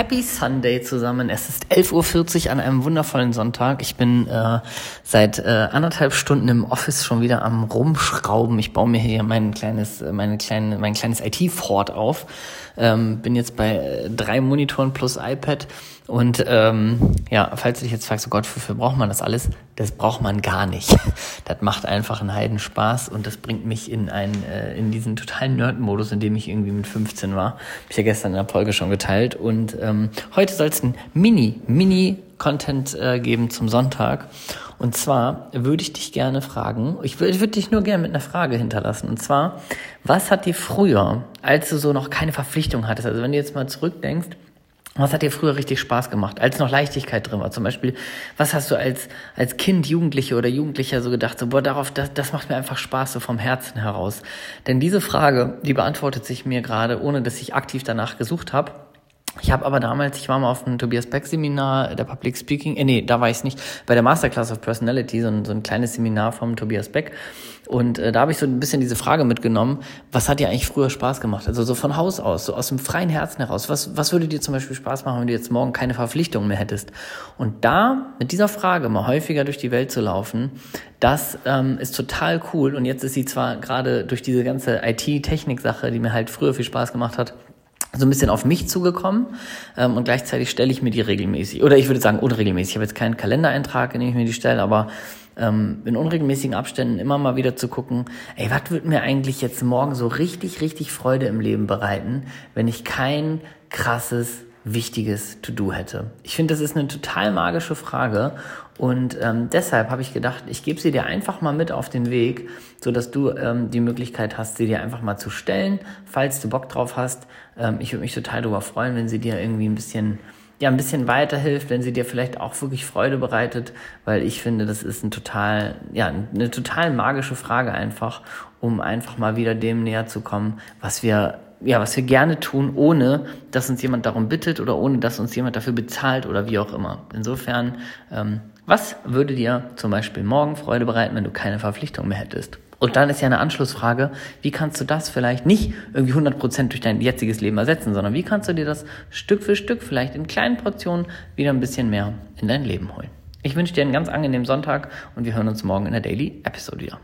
Happy Sunday zusammen. Es ist 11.40 Uhr an einem wundervollen Sonntag. Ich bin äh, seit äh, anderthalb Stunden im Office schon wieder am Rumschrauben. Ich baue mir hier mein kleines, äh, meine kleine, mein kleines IT-Fort auf. Ähm, bin jetzt bei äh, drei Monitoren plus iPad. Und ähm, ja, falls du dich jetzt fragst, oh Gott, wofür braucht man das alles? Das braucht man gar nicht. Das macht einfach einen Heidenspaß und das bringt mich in einen, äh, in diesen totalen Nerd-Modus, in dem ich irgendwie mit 15 war. Hab ich ja gestern in der Folge schon geteilt. Und ähm, heute soll es ein Mini, Mini-Content äh, geben zum Sonntag. Und zwar würde ich dich gerne fragen, ich würde würd dich nur gerne mit einer Frage hinterlassen. Und zwar, was hat dir früher, als du so noch keine Verpflichtung hattest, also wenn du jetzt mal zurückdenkst, was hat dir früher richtig Spaß gemacht, als noch Leichtigkeit drin war? Zum Beispiel, was hast du als, als Kind, Jugendliche oder Jugendlicher so gedacht, so, boah, darauf, das, das macht mir einfach Spaß, so vom Herzen heraus? Denn diese Frage, die beantwortet sich mir gerade, ohne dass ich aktiv danach gesucht habe. Ich habe aber damals, ich war mal auf einem Tobias Beck Seminar der Public Speaking, äh, nee, da war ich nicht, bei der Masterclass of Personality, so ein, so ein kleines Seminar vom Tobias Beck. Und äh, da habe ich so ein bisschen diese Frage mitgenommen, was hat dir eigentlich früher Spaß gemacht? Also so von Haus aus, so aus dem freien Herzen heraus. Was, was würde dir zum Beispiel Spaß machen, wenn du jetzt morgen keine Verpflichtungen mehr hättest? Und da mit dieser Frage mal häufiger durch die Welt zu laufen, das ähm, ist total cool. Und jetzt ist sie zwar gerade durch diese ganze IT-Technik-Sache, die mir halt früher viel Spaß gemacht hat, so ein bisschen auf mich zugekommen ähm, und gleichzeitig stelle ich mir die regelmäßig. Oder ich würde sagen unregelmäßig. Ich habe jetzt keinen Kalendereintrag, in dem ich mir die stelle, aber ähm, in unregelmäßigen Abständen immer mal wieder zu gucken, ey, was wird mir eigentlich jetzt morgen so richtig, richtig Freude im Leben bereiten, wenn ich kein krasses wichtiges To-Do hätte? Ich finde, das ist eine total magische Frage und ähm, deshalb habe ich gedacht, ich gebe sie dir einfach mal mit auf den Weg, so dass du ähm, die Möglichkeit hast, sie dir einfach mal zu stellen, falls du Bock drauf hast. Ähm, ich würde mich total darüber freuen, wenn sie dir irgendwie ein bisschen ja ein bisschen weiterhilft, wenn sie dir vielleicht auch wirklich Freude bereitet, weil ich finde, das ist ein total, ja, eine total magische Frage einfach, um einfach mal wieder dem näher zu kommen, was wir ja, was wir gerne tun, ohne dass uns jemand darum bittet oder ohne dass uns jemand dafür bezahlt oder wie auch immer. Insofern, ähm, was würde dir zum Beispiel morgen Freude bereiten, wenn du keine Verpflichtung mehr hättest? Und dann ist ja eine Anschlussfrage, wie kannst du das vielleicht nicht irgendwie 100% durch dein jetziges Leben ersetzen, sondern wie kannst du dir das Stück für Stück vielleicht in kleinen Portionen wieder ein bisschen mehr in dein Leben holen? Ich wünsche dir einen ganz angenehmen Sonntag und wir hören uns morgen in der Daily Episode wieder.